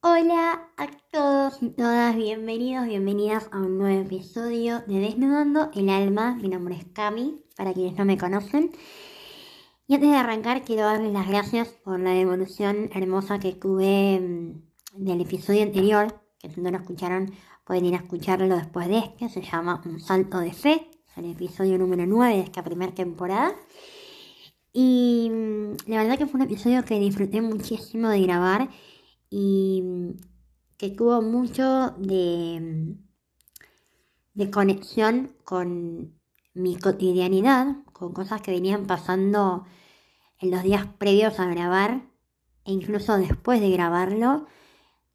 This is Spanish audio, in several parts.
Hola a todos y todas, bienvenidos, bienvenidas a un nuevo episodio de Desnudando el Alma. Mi nombre es Cami, para quienes no me conocen. Y antes de arrancar, quiero darles las gracias por la devolución hermosa que tuve mm, del episodio anterior, que si no lo escucharon, pueden ir a escucharlo después de este. Se llama Un Salto de Fe, es el episodio número 9 de esta primera temporada. Y mm, la verdad que fue un episodio que disfruté muchísimo de grabar y que tuvo mucho de, de conexión con mi cotidianidad, con cosas que venían pasando en los días previos a grabar e incluso después de grabarlo.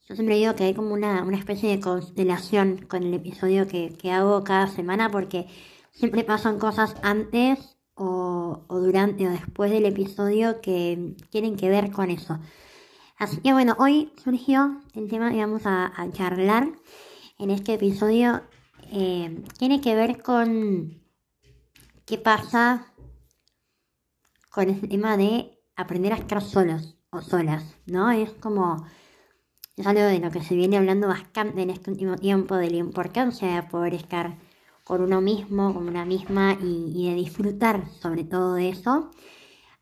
Yo siempre digo que hay como una, especie de constelación con el episodio que, que, hago cada semana porque siempre pasan cosas antes o, o durante o después del episodio que tienen que ver con eso. Así que bueno, hoy surgió el tema que vamos a, charlar en este episodio. Eh, tiene que ver con qué pasa con ese tema de aprender a estar solos o solas, ¿no? Es como, es algo de lo que se viene hablando bastante en este último tiempo, de la importancia de poder estar con uno mismo, con una misma y, y de disfrutar sobre todo de eso.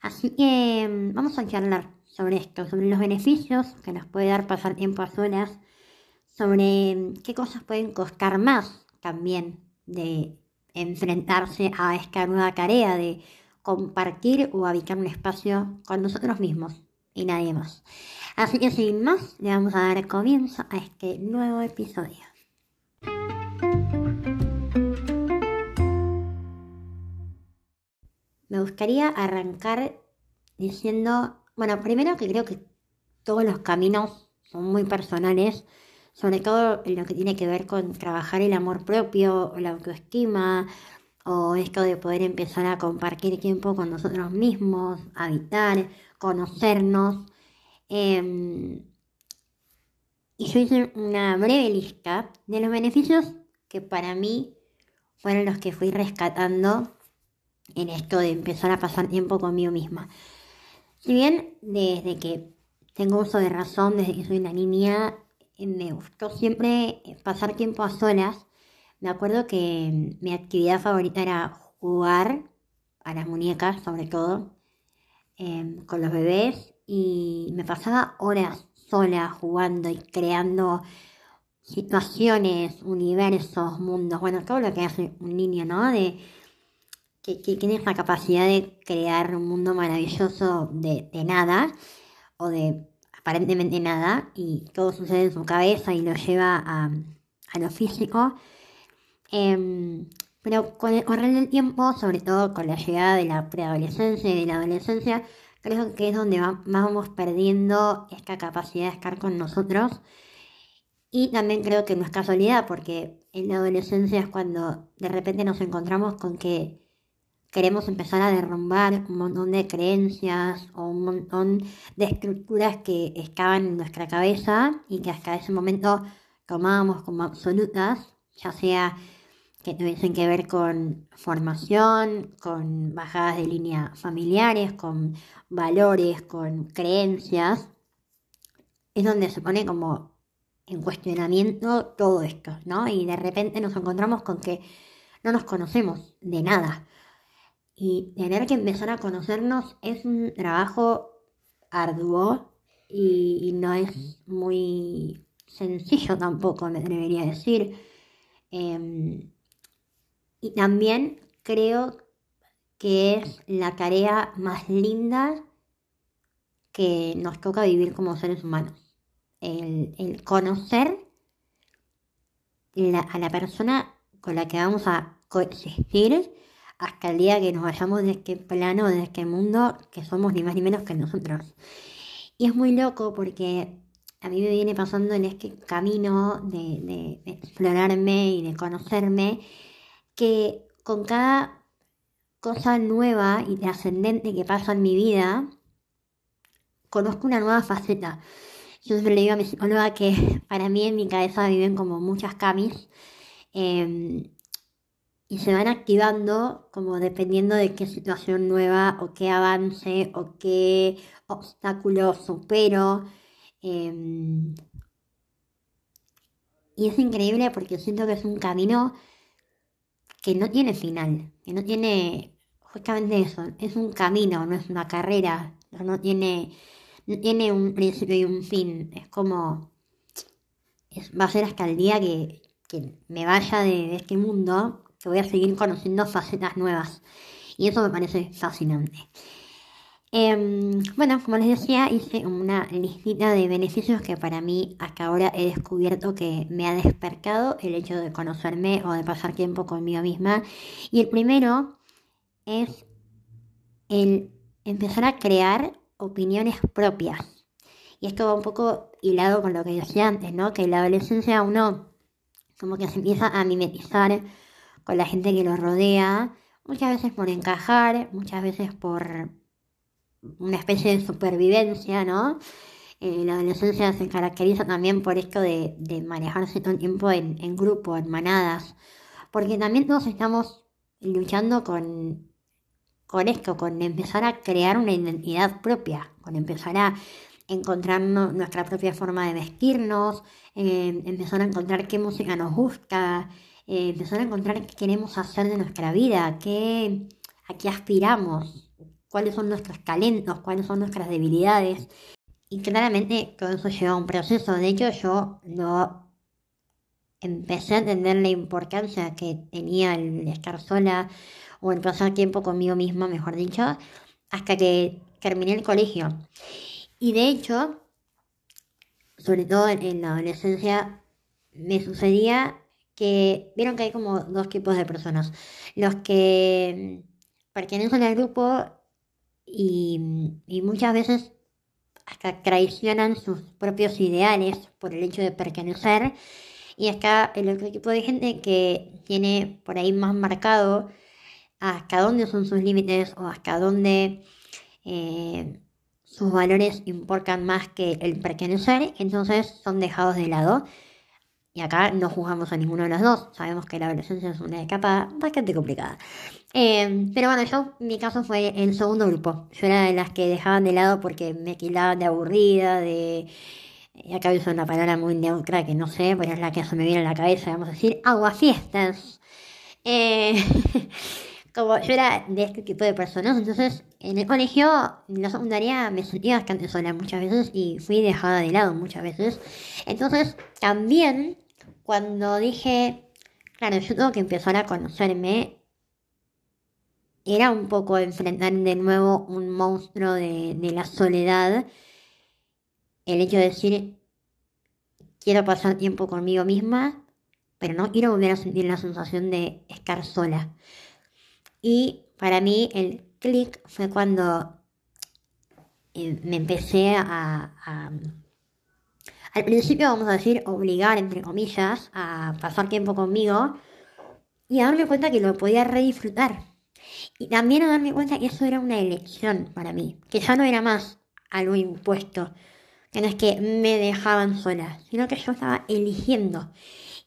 Así que mm, vamos a charlar sobre esto, sobre los beneficios que nos puede dar pasar tiempo a solas, sobre qué cosas pueden costar más también de enfrentarse a esta nueva tarea de compartir o habitar un espacio con nosotros mismos y nadie más. Así que sin más, le vamos a dar comienzo a este nuevo episodio. Me gustaría arrancar diciendo bueno, primero que creo que todos los caminos son muy personales, sobre todo en lo que tiene que ver con trabajar el amor propio, la autoestima, o esto de poder empezar a compartir tiempo con nosotros mismos, habitar, conocernos. Em, y yo hice una breve lista de los beneficios que para mí fueron los que fui rescatando en esto de empezar a pasar tiempo conmigo misma. Si bien desde que tengo uso de razón, desde que soy una niña, me gustó siempre eh, pasar tiempo a solas. Me acuerdo que mi actividad favorita era jugar a las muñecas, sobre todo, em, con los bebés. Y me pasaba horas sola jugando y creando situaciones, universos, mundos, bueno, todo lo que hace un niño, ¿no? De que, tiene esa capacidad de crear un mundo maravilloso de, nada o de aparentemente nada y todo sucede en su cabeza y lo lleva a, lo físico. Em, pero con el correr del tiempo, sobre todo con la llegada de la preadolescencia y de la adolescencia, creo que es donde vamos perdiendo esta capacidad de estar con nosotros. Y también creo que no es casualidad, porque en la adolescencia es cuando de repente nos encontramos con que queremos empezar a derrumbar un montón de creencias o un montón de estructuras que estaban en nuestra cabeza y que hasta ese momento tomábamos como absolutas, ya sea que tuviesen que ver con formación, con bajadas de línea familiares, con valores, con creencias, es donde se pone como en cuestionamiento todo esto, ¿no? Y de repente nos encontramos con que no nos conocemos de nada. Y tener que empezar a conocernos es un trabajo arduo y, no es muy sencillo tampoco, me debería decir. Em, y también creo que es la tarea más linda que nos toca vivir como seres humanos. El, conocer a la persona con la que vamos a coexistir hasta el día que nos vayamos de este plano, de este mundo, que somos ni más ni menos que nosotros. Y es muy loco porque a mí me viene pasando en este camino de, explorarme y de conocerme, que con cada cosa nueva y trascendente que pasa en mi vida, conozco una nueva faceta. Yo siempre le digo a mi psicóloga que para mí en mi cabeza viven como muchas camis. Em, y se van activando como dependiendo de qué situación nueva o qué avance o qué obstáculo supero. Em, Y es increíble porque siento que es un camino que no tiene final, que no tiene justamente eso, es un camino, no es una carrera, no tiene, no tiene un principio y un fin, es como, va a ser hasta el día que, me vaya de, este mundo, que voy a seguir conociendo facetas nuevas. Y eso me parece fascinante. Em, bueno, como les decía, hice una listita de beneficios que para mí hasta ahora he descubierto que me ha despertado el hecho de conocerme o de pasar tiempo conmigo misma. Y el primero es el empezar a crear opiniones propias. Y esto va un poco hilado con lo que decía antes, ¿no? Que en la adolescencia uno como que se empieza a mimetizar con la gente que lo rodea, muchas veces por encajar, muchas veces por una especie de supervivencia, ¿no? Eh, la adolescencia se caracteriza también por esto de, manejarse todo el tiempo en, en grupo, en manadas, porque también todos estamos luchando con, con esto, con empezar a crear una identidad propia, con empezar a encontrar nuestra propia forma de vestirnos, eh, empezar a encontrar qué música nos gusta, eh, empezar a encontrar qué queremos hacer de nuestra vida, qué, a qué aspiramos, cuáles son nuestros talentos, cuáles son nuestras debilidades. Y claramente todo eso lleva a un proceso. De hecho, yo no empecé a entender la importancia que tenía el estar sola o el pasar tiempo conmigo misma, mejor dicho, hasta que terminé el colegio. Y de hecho, sobre todo en la adolescencia, me sucedía que vieron que hay como dos tipos de personas. Los que pertenecen al grupo y, muchas veces hasta traicionan sus propios ideales por el hecho de pertenecer. Y acá el otro tipo de gente que tiene por ahí más marcado hasta dónde son sus límites o hasta dónde eh, sus valores importan más que el pertenecer, entonces son dejados de lado. Y acá no juzgamos a ninguno de los dos. Sabemos que la adolescencia es una etapa bastante complicada. Eh, pero bueno, yo, mi caso fue el segundo grupo. Yo era de las que dejaban de lado porque me quitaban de aburrida, de... Y acá uso una palabra muy neutra que no sé, pero es la que se me viene a la cabeza, vamos a decir, aguafiestas. Eh, como yo era de este tipo de personas, entonces en el colegio, en la secundaria, me sentía bastante sola muchas veces y fui dejada de lado muchas veces. Entonces, también cuando dije, claro, yo tengo que empezar a conocerme, era un poco enfrentar de nuevo un monstruo de, la soledad. El hecho de decir, quiero pasar tiempo conmigo misma, pero no quiero volver a sentir la sensación de estar sola. Y para mí el clic fue cuando eh, me empecé a al principio, vamos a decir, obligar, entre comillas, a pasar tiempo conmigo y a darme cuenta que lo podía redisfrutar. Y también a darme cuenta que eso era una elección para mí, que ya no era más algo impuesto, que no es que me dejaban sola, sino que yo estaba eligiendo.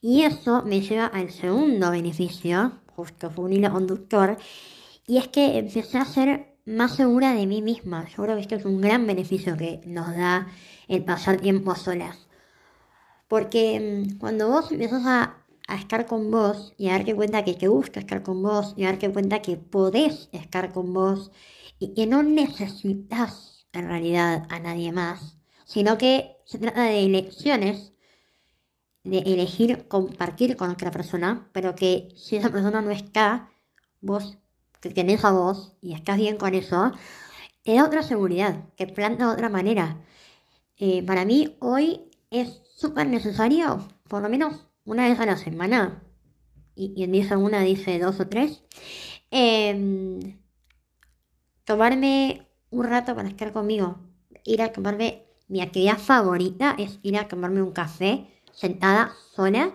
Y eso me lleva al segundo beneficio, justo fue un hilo conductor, y es que empecé a ser más segura de mí misma. Yo creo que esto es un gran beneficio que nos da el pasar tiempo a solas. Porque mm, cuando vos empiezas a, estar con vos y a darte cuenta que te gusta estar con vos y a darte cuenta que podés estar con vos y que no necesitas en realidad a nadie más, sino que se trata de elecciones, de elegir compartir con otra persona, pero que si esa persona no está, vos que tenés a vos y estás bien con eso, te da otra seguridad, te planta de otra manera. Eh, para mí hoy es súper necesario, por lo menos una vez a la semana, y quien dice una dice dos o tres, em, tomarme un rato para estar conmigo, ir a tomarme, mi actividad favorita es ir a tomarme un café sentada sola,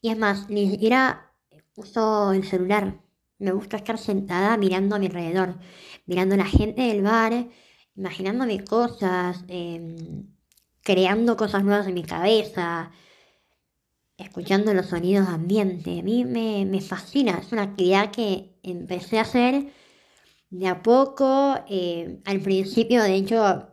y es más, ni siquiera uso el celular, me gusta estar sentada mirando a mi alrededor, mirando a la gente del bar, imaginándome cosas, em, creando cosas nuevas en mi cabeza, escuchando los sonidos ambiente. A mí me, fascina, es una actividad que empecé a hacer de a poco. Eh, al principio, de hecho,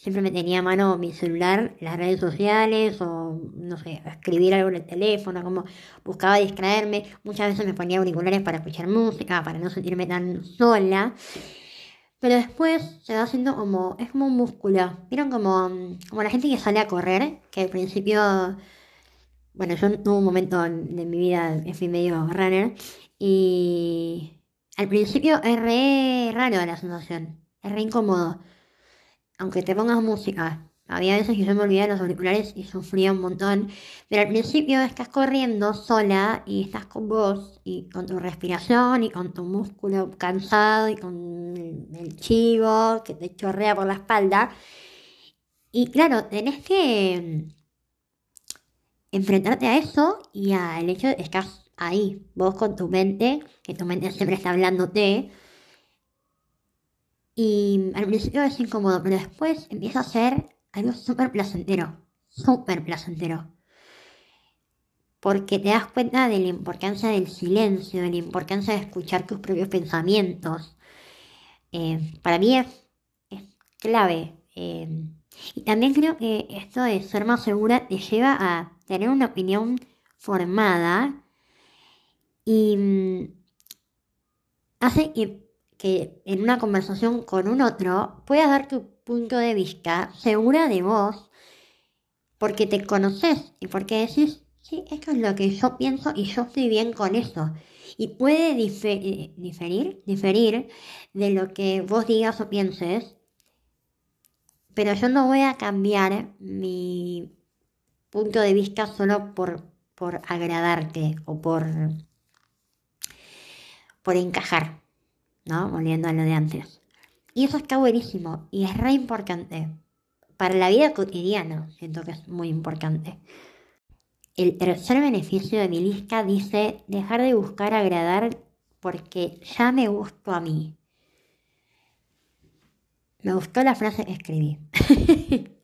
siempre me tenía a mano mi celular, las redes sociales o, no sé, escribir algo en el teléfono, como buscaba distraerme. Muchas veces me ponía auriculares para escuchar música, para no sentirme tan sola. Pero después se va haciendo como, es como un músculo. ¿Vieron como, como la gente que sale a correr? Que al principio, bueno, yo tuve un momento de mi vida, fui medio runner. Y al principio es re raro la sensación, es re incómodo aunque te pongas música, había veces que yo me olvidaba los auriculares y sufría un montón. Pero al principio estás corriendo sola y estás con vos y con tu respiración y con tu músculo cansado y con el chivo que te chorrea por la espalda. Y claro, tenés que enfrentarte a eso y al hecho de que estás ahí, vos con tu mente, que tu mente siempre está hablándote y al principio es incómodo, pero después empieza a ser algo súper placentero. Súper placentero. Porque te das cuenta de la importancia del silencio, de la importancia de escuchar tus propios pensamientos. Eh, para mí es, clave. Eh, y también creo que esto de ser más segura te lleva a tener una opinión formada y mm, hace que que en una conversación con un otro puedas dar tu punto de vista segura de vos, porque te conoces y porque decís, sí, esto es lo que yo pienso y yo estoy bien con eso. Y puede eh, diferir, diferir de lo que vos digas o pienses, pero yo no voy a cambiar mi punto de vista solo por, por agradarte o por, por encajar. ¿No? Volviendo a lo de antes. Y eso está buenísimo y es re importante. Para la vida cotidiana, siento que es muy importante. El tercer beneficio de mi lista dice dejar de buscar agradar porque ya me gustó a mí. Me gustó la frase que escribí.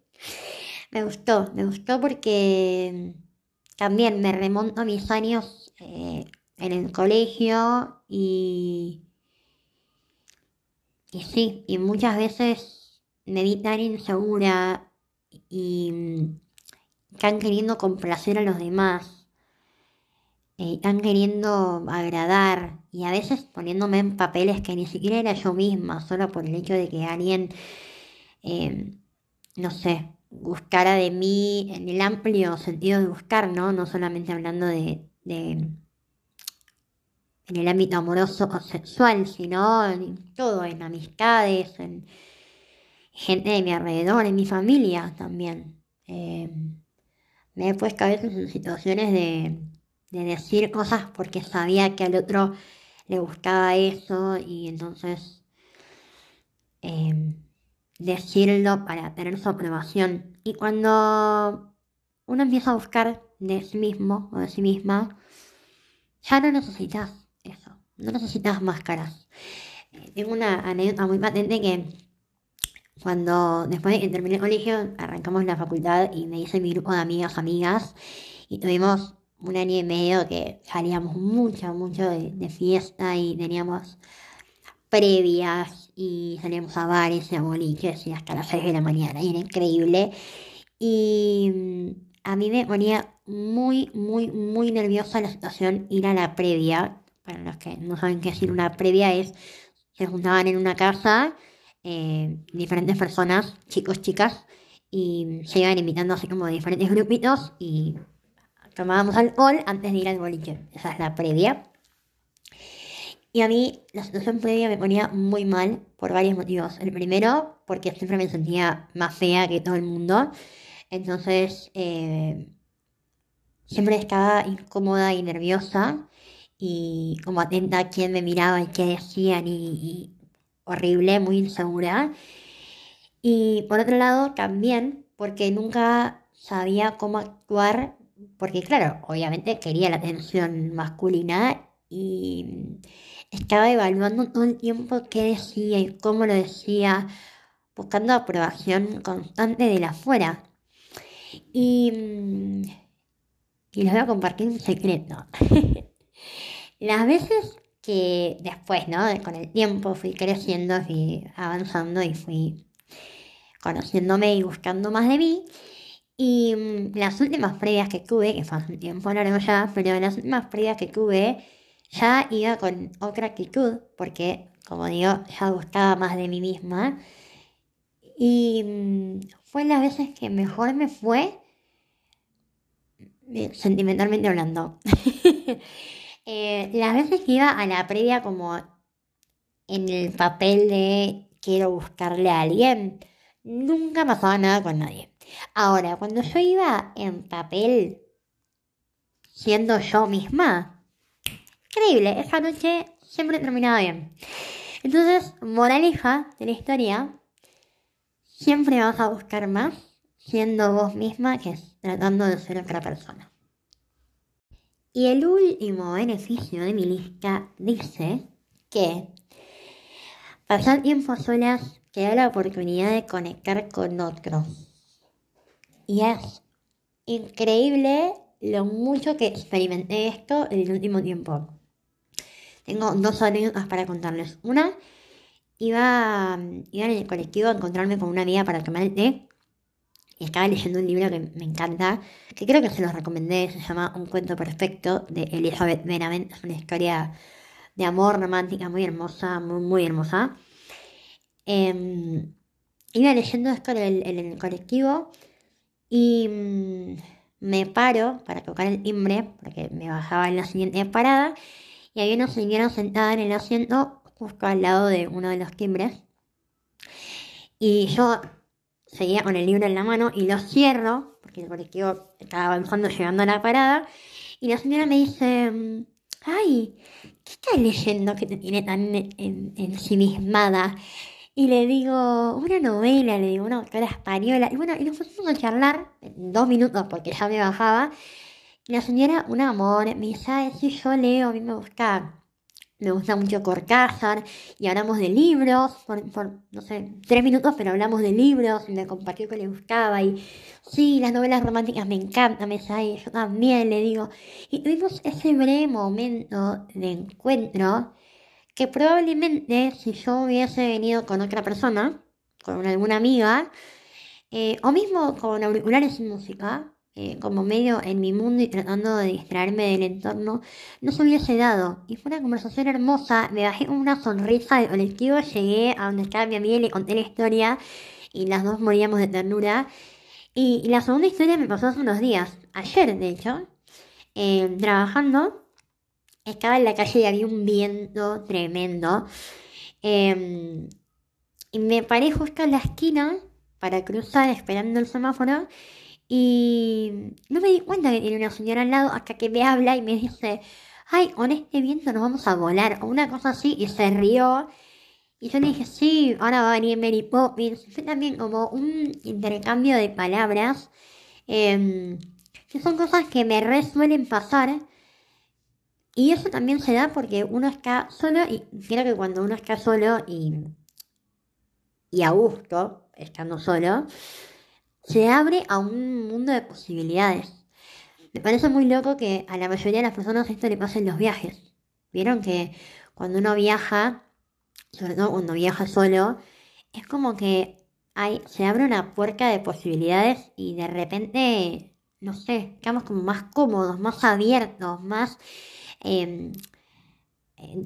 me gustó, me gustó porque también me remonto a mis años eh, en el colegio y y sí, y muchas veces me vi tan insegura y tan queriendo complacer a los demás, y tan queriendo agradar y a veces poniéndome en papeles que ni siquiera era yo misma, solo por el hecho de que alguien, eh, no sé, gustara de mí en el amplio sentido de buscar, ¿no? No solamente hablando de en el ámbito amoroso o sexual, sino en todo, en amistades, en gente de mi alrededor, en mi familia también. Eh, me he puesto a veces en situaciones de, decir cosas porque sabía que al otro le gustaba eso y entonces eh, decirlo para tener su aprobación. Y cuando uno empieza a buscar de sí mismo o de sí misma, ya no necesitas no necesitas máscaras. Eh, tengo una anécdota muy patente que cuando después de que terminé el colegio arrancamos la facultad y me hice mi grupo de amigas, amigas y tuvimos un año y medio que salíamos mucho, mucho de, fiesta y teníamos previas y salíamos a bares y a boliches y hasta las 6 de la mañana y era increíble y mm, a mí me ponía muy, muy, muy nerviosa la situación ir a la previa para los que no saben qué decir una previa, es se juntaban en una casa eh, diferentes personas, chicos, chicas, y se iban invitando así como diferentes grupitos y tomábamos alcohol antes de ir al boliche. Esa es la previa. Y a mí la situación previa me ponía muy mal por varios motivos. El primero, porque siempre me sentía más fea que todo el mundo. Entonces, eh, siempre estaba incómoda y nerviosa y como atenta a quién me miraba y qué decían y, horrible, muy insegura. Y por otro lado también porque nunca sabía cómo actuar, porque claro, obviamente quería la atención masculina y estaba evaluando todo el tiempo qué decía y cómo lo decía, buscando aprobación constante de la afuera. Y, y les voy a compartir un secreto. Las veces que después, ¿no? Con el tiempo fui creciendo, fui avanzando y fui conociéndome y buscando más de mí. Y mm, las últimas previas que tuve, que fue hace un tiempo largo ya, pero las últimas previas que tuve ya iba con otra actitud, porque, como digo, ya gustaba más de mí misma. Y mm, fue las veces que mejor me fue, eh, sentimentalmente hablando. Eh, las veces que iba a la previa como en el papel de quiero buscarle a alguien, nunca pasaba nada con nadie. Ahora, cuando yo iba en papel siendo yo misma, increíble, esa noche siempre terminaba bien. Entonces, moraleja de la historia, siempre vas a buscar más siendo vos misma que tratando de ser otra persona. Y el último beneficio de mi lista dice que pasar tiempo solas te da la oportunidad de conectar con otros. Y es increíble lo mucho que experimenté esto en el último tiempo. Tengo dos anécdotas para contarles. Una, iba, iba en el colectivo a encontrarme con una amiga para tomar el té. Y estaba leyendo un libro que me encanta, que creo que se los recomendé, se llama Un cuento perfecto de Elizabeth Benavent. Es una historia de amor romántica muy hermosa, muy, muy hermosa. Em, iba leyendo esto en el, colectivo y mm, me paro para tocar el timbre, porque me bajaba en la siguiente parada, y había una señora sentada en el asiento justo al lado de uno de los timbres. Y yo seguía con el libro en la mano y lo cierro, porque el colectivo estaba avanzando llegando a la parada, y la señora me dice, mm, ay, ¿qué estás leyendo que te tiene tan ensimismada? Y le digo, una novela, le digo, una autora española. Y bueno, y nos pusimos a charlar dos minutos porque ya me bajaba. Y la señora, un amor, me dice, sí, yo leo, a mí me gusta, me gusta mucho Cortázar. Y hablamos de libros, por, no sé, tres minutos, pero hablamos de libros. Y me compartió que le gustaba. Y sí, las novelas románticas me encantan, me ay, yo también, le digo. Y tuvimos ese breve momento de encuentro que probablemente si yo hubiese venido con otra persona, con alguna amiga, eh, o mismo con auriculares y música, eh, como medio en mi mundo y tratando de distraerme del entorno, no se hubiese dado. Y fue una conversación hermosa, me bajé una sonrisa del colectivo, llegué a donde estaba mi amiga y le conté la historia y las dos moríamos de ternura. Y, la segunda historia me pasó hace unos días, ayer de hecho, eh, trabajando estaba en la calle y había un viento tremendo. Em, y me paré justo en la esquina para cruzar esperando el semáforo. Y no me di cuenta que tiene una señora al lado hasta que me habla y me dice, ay, con este viento nos vamos a volar. O una cosa así. Y se rió. Y yo le dije, sí, ahora va a venir Mary Poppins. Fue también como un intercambio de palabras. Em, que son cosas que me resuelen pasar y eso también se da porque uno está solo y creo que cuando uno está solo y, y a gusto, estando solo, se abre a un mundo de posibilidades. Me parece muy loco que a la mayoría de las personas esto le pasa en los viajes. Vieron que cuando uno viaja, sobre todo cuando viaja solo, es como que hay, se abre una puerta de posibilidades y de repente, no sé, estamos como más cómodos, más abiertos, más Em,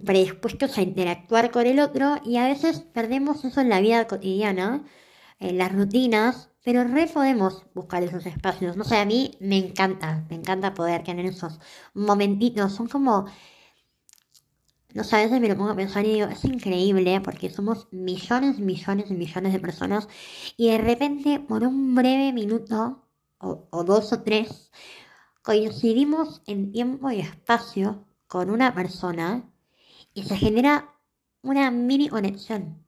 predispuestos a interactuar con el otro y a veces perdemos eso en la vida cotidiana, en las rutinas, pero re podemos buscar esos espacios. No sé, a mí me encanta, me encanta poder tener esos momentitos, son como... No sé, a veces me lo pongo a pensar y digo, es increíble porque somos millones, millones y millones de personas y de repente por un breve minuto o, o dos o tres coincidimos en tiempo y espacio con una persona y se genera una mini conexión.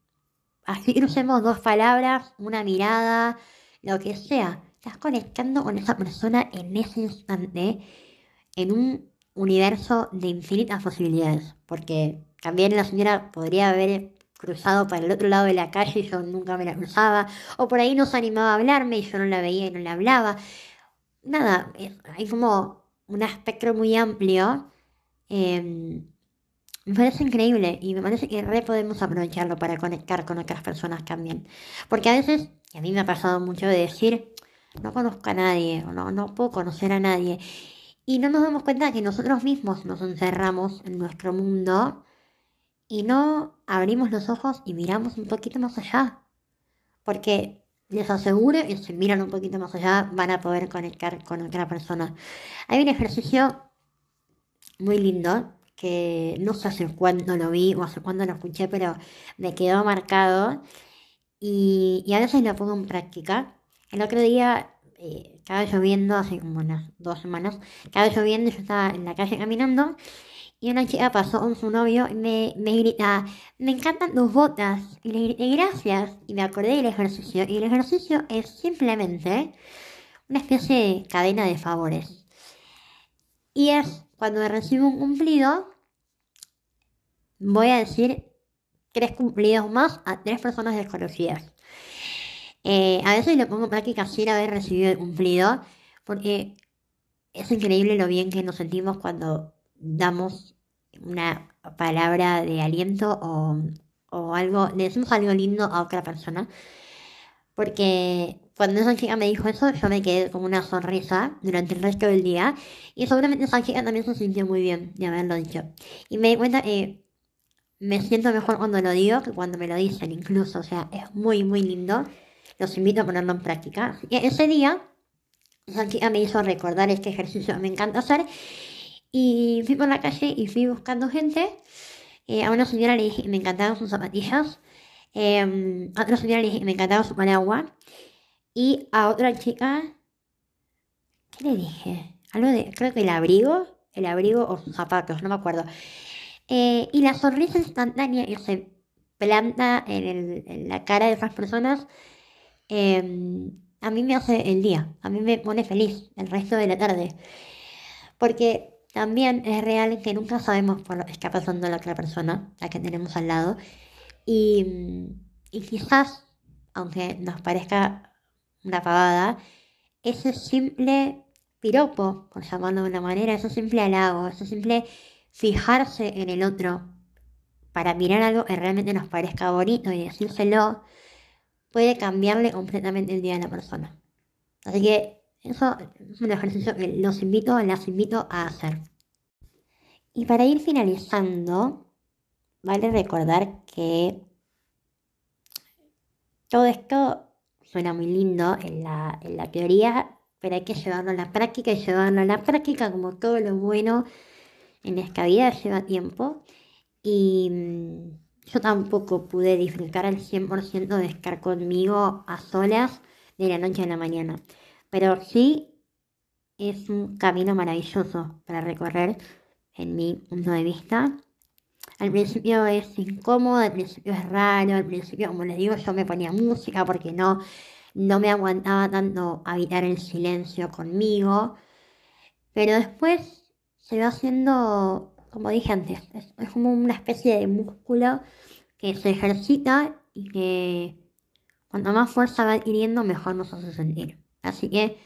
Así crucemos dos palabras, una mirada, lo que sea. Estás conectando con esa persona en ese instante en un universo de infinitas posibilidades. Porque también la señora podría haber cruzado para el otro lado de la calle y yo nunca me la cruzaba. O por ahí no se animaba a hablarme y yo no la veía y no le hablaba. Nada, hay como un espectro muy amplio Em, me parece increíble y me parece que re podemos aprovecharlo para conectar con otras personas también. Porque a veces y a mí me ha pasado mucho de decir, no conozco a nadie, o no, no puedo conocer a nadie. Y no nos damos cuenta que nosotros mismos nos encerramos en nuestro mundo y no abrimos los ojos y miramos un poquito más allá. Porque les aseguro que si miran un poquito más allá van a poder conectar con otra persona. Hay un ejercicio muy lindo que no sé hace cuándo lo vi o hace cuándo lo escuché, pero me quedó marcado y, a veces lo pongo en práctica. El otro día eh, estaba lloviendo, hace como unas dos semanas, estaba lloviendo yo estaba en la calle caminando y una chica pasó con su novio y me, me grita, me encantan tus botas. Y le grité, gracias. Y me acordé del ejercicio. Y el ejercicio es simplemente una especie de cadena de favores. Y es cuando recibo un cumplido, voy a decir tres cumplidos más a tres personas desconocidas. Eh, a veces lo pongo en práctica sin haber recibido el cumplido, porque es increíble lo bien que nos sentimos cuando damos una palabra de aliento o, o algo, le decimos algo lindo a otra persona. Porque cuando esa chica me dijo eso, yo me quedé con una sonrisa durante el resto del día. Y seguramente esa chica también se sintió muy bien de haberlo dicho. Y me di cuenta que me siento mejor cuando lo digo que cuando me lo dicen, incluso. O sea, es muy, muy lindo. Los invito a ponerlo en práctica. Y ese día, chica me hizo recordar este ejercicio me encanta hacer. Y fui por la calle y fui buscando gente. Eh, a una señora le dije me encantaban sus zapatillas. Eh, a otra señora le dije me encantaba su paraguas. Y a otra chica, ¿qué le dije? Algo de, creo que el abrigo, el abrigo o sus zapatos, no me acuerdo. Eh, y la sonrisa instantánea que se planta en, el, la cara de esas personas, eh, a mí me hace el día, a mí me pone feliz el resto de la tarde. Porque también es real que nunca sabemos por lo que está pasando la otra persona, la que tenemos al lado. Y, y quizás, aunque nos parezca una pavada, ese simple piropo, por llamarlo de una manera, ese simple halago, ese simple fijarse en el otro para mirar algo que realmente nos parezca bonito y decírselo, puede cambiarle completamente el día de la persona. Así que eso es un ejercicio que los invito, las invito a hacer. Y para ir finalizando, vale recordar que todo esto suena muy lindo en la, en la teoría, pero hay que llevarlo a la práctica y llevarlo a la práctica como todo lo bueno en esta vida lleva tiempo. Y mm, yo tampoco pude disfrutar al 100% de estar conmigo a solas de la noche a la mañana. Pero sí es un camino maravilloso para recorrer en mi punto de vista. Al principio es incómodo, al principio es raro, al principio, como les digo, yo me ponía música porque no, no me aguantaba tanto habitar el silencio conmigo. Pero después se va haciendo, como dije antes, es, es como una especie de músculo que se ejercita y que cuanto más fuerza va adquiriendo, mejor nos hace sentir. Así que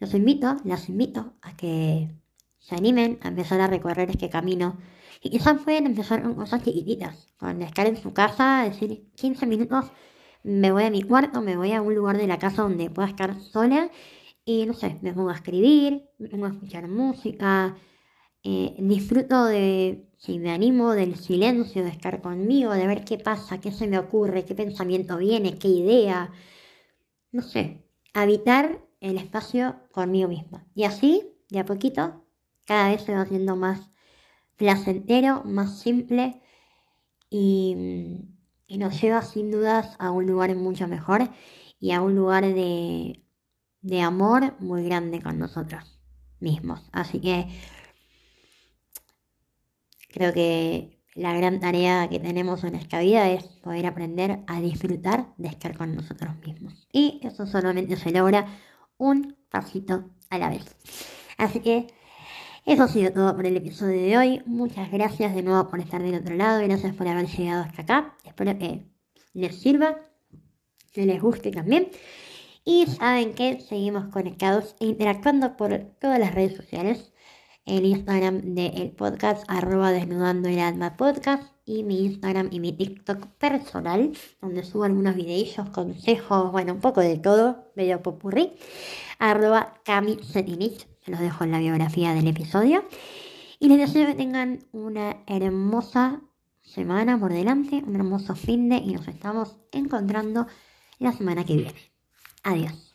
los invito, las invito a que se animen a empezar a recorrer este camino. Y quizás pueden empezar con cosas chiquititas, con estar en su casa, decir 15 minutos, me voy a mi cuarto, me voy a un lugar de la casa donde pueda estar sola y no sé, me pongo a escribir, me pongo a escuchar música, eh, disfruto de, si me animo, del silencio, de estar conmigo, de ver qué pasa, qué se me ocurre, qué pensamiento viene, qué idea, no sé, habitar el espacio conmigo misma. Y así, de a poquito, cada vez se va haciendo más placentero, más simple y, y nos lleva sin dudas a un lugar mucho mejor y a un lugar de, de amor muy grande con nosotros mismos. Así que creo que la gran tarea que tenemos en esta vida es poder aprender a disfrutar de estar con nosotros mismos. Y eso solamente se logra un pasito a la vez. Así que eso ha sido todo por el episodio de hoy. Muchas gracias de nuevo por estar del otro lado. Gracias por haber llegado hasta acá. Espero que les sirva, que les guste también. Y saben que seguimos conectados e interactuando por todas las redes sociales. El Instagram del podcast, arroba desnudando el alma podcast. y mi Instagram y mi TikTok personal, donde subo algunos videillos, consejos, bueno, un poco de todo, medio popurrí, arroba Cami se los dejo en la biografía del episodio. Y les deseo que tengan una hermosa semana por delante, un hermoso fin de y nos estamos encontrando la semana que viene. Adiós.